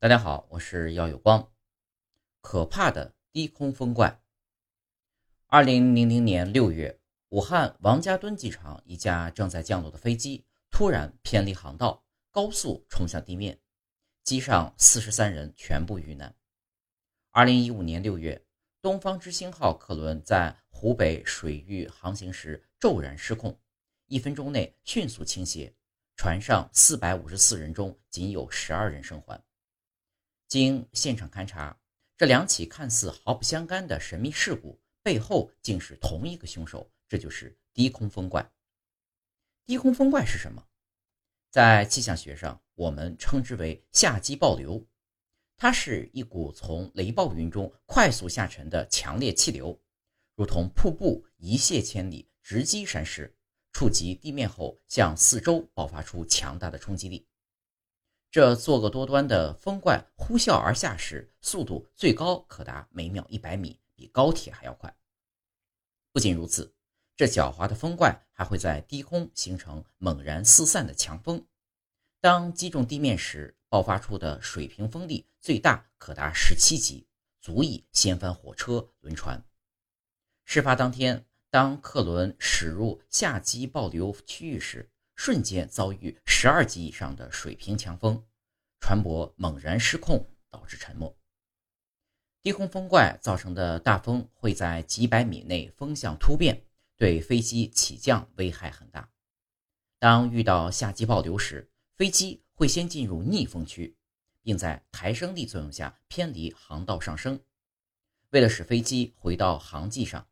大家好，我是耀有光。可怕的低空风怪。二零零零年六月，武汉王家墩机场一架正在降落的飞机突然偏离航道，高速冲向地面，机上四十三人全部遇难。二零一五年六月，东方之星号客轮在湖北水域航行时骤然失控，一分钟内迅速倾斜，船上四百五十四人中仅有十二人生还。经现场勘查，这两起看似毫不相干的神秘事故背后竟是同一个凶手，这就是低空风怪。低空风怪是什么？在气象学上，我们称之为下机暴流。它是一股从雷暴云中快速下沉的强烈气流，如同瀑布一泻千里，直击山势，触及地面后向四周爆发出强大的冲击力。这作恶多端的风怪呼啸而下时，速度最高可达每秒一百米，比高铁还要快。不仅如此，这狡猾的风怪还会在低空形成猛然四散的强风。当击中地面时，爆发出的水平风力最大可达十七级，足以掀翻火车、轮船。事发当天，当客轮驶入下机暴流区域时，瞬间遭遇十二级以上的水平强风，船舶猛然失控，导致沉没。低空风怪造成的大风会在几百米内风向突变，对飞机起降危害很大。当遇到下机暴流时，飞机会先进入逆风区，并在抬升力作用下偏离航道上升。为了使飞机回到航迹上，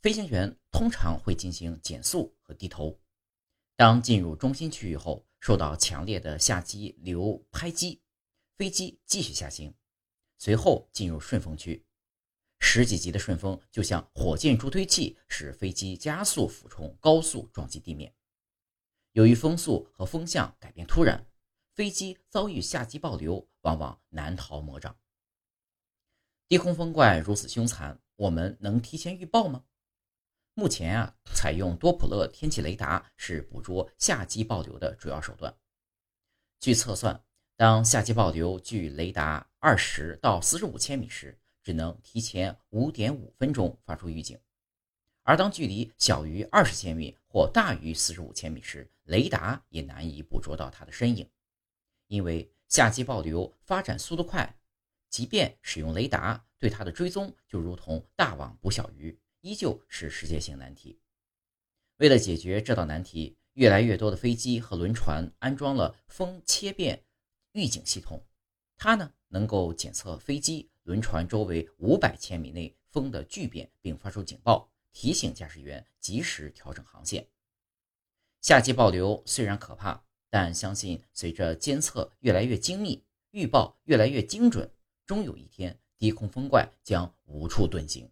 飞行员通常会进行减速和低头。当进入中心区域后，受到强烈的下机流拍击，飞机继续下行，随后进入顺风区。十几级的顺风就像火箭助推器，使飞机加速俯冲，高速撞击地面。由于风速和风向改变突然，飞机遭遇下机暴流，往往难逃魔掌。低空风怪如此凶残，我们能提前预报吗？目前啊，采用多普勒天气雷达是捕捉夏季暴流的主要手段。据测算，当下季暴流距雷达二十到四十五千米时，只能提前五点五分钟发出预警；而当距离小于二十千米或大于四十五千米时，雷达也难以捕捉到它的身影。因为夏季暴流发展速度快，即便使用雷达，对它的追踪就如同大网捕小鱼。依旧是世界性难题。为了解决这道难题，越来越多的飞机和轮船安装了风切变预警系统。它呢，能够检测飞机、轮船周围五百千米内风的巨变，并发出警报，提醒驾驶员及时调整航线。夏季暴流虽然可怕，但相信随着监测越来越精密，预报越来越精准，终有一天低空风怪将无处遁形。